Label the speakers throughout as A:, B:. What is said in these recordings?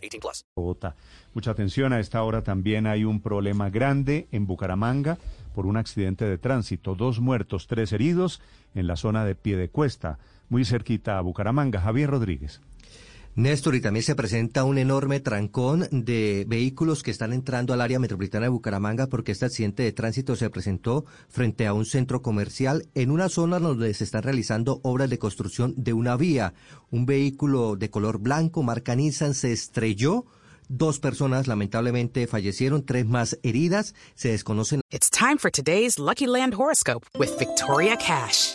A: 18 plus.
B: Bogotá. Mucha atención, a esta hora también hay un problema grande en Bucaramanga por un accidente de tránsito. Dos muertos, tres heridos en la zona de Piedecuesta, muy cerquita a Bucaramanga. Javier Rodríguez.
C: Néstor, y también se presenta un enorme trancón de vehículos que están entrando al área metropolitana de Bucaramanga porque este accidente de tránsito se presentó frente a un centro comercial en una zona donde se están realizando obras de construcción de una vía. Un vehículo de color blanco, marca Nissan, se estrelló. Dos personas lamentablemente fallecieron, tres más heridas. Se desconocen.
D: It's time for today's Lucky Land horoscope with Victoria Cash.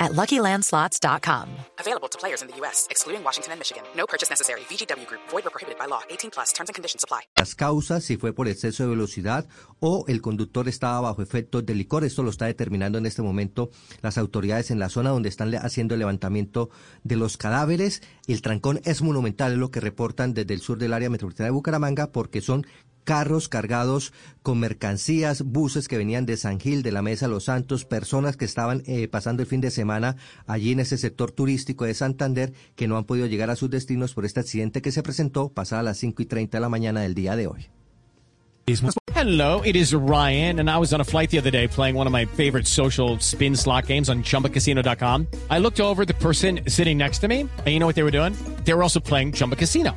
E: at LuckyLandSlots.com.
D: Available to players in the U.S., excluding Washington and Michigan. No purchase necessary. VGW Group. Void or prohibited by law. 18 plus. Terms and conditions apply.
C: Las causas, si fue por exceso de velocidad o el conductor estaba bajo efectos de licor. Esto lo está determinando en este momento las autoridades en la zona donde están haciendo el levantamiento de los cadáveres. El trancón es monumental, es lo que reportan desde el sur del área metropolitana de Bucaramanga, porque son carros cargados con mercancías, buses que venían de San Gil, de la Mesa Los Santos, personas que estaban eh, pasando el fin de semana allí en ese sector turístico de Santander que no han podido llegar a sus destinos por este accidente que se presentó pasada las 5 y 30 de la mañana del día de hoy.
F: Hello, it is Ryan, and I was on a flight the other day playing one of my favorite social spin slot games on ChumbaCasino.com. I looked over the person sitting next to me, and you know what they were doing? They were also playing Chumba Casino.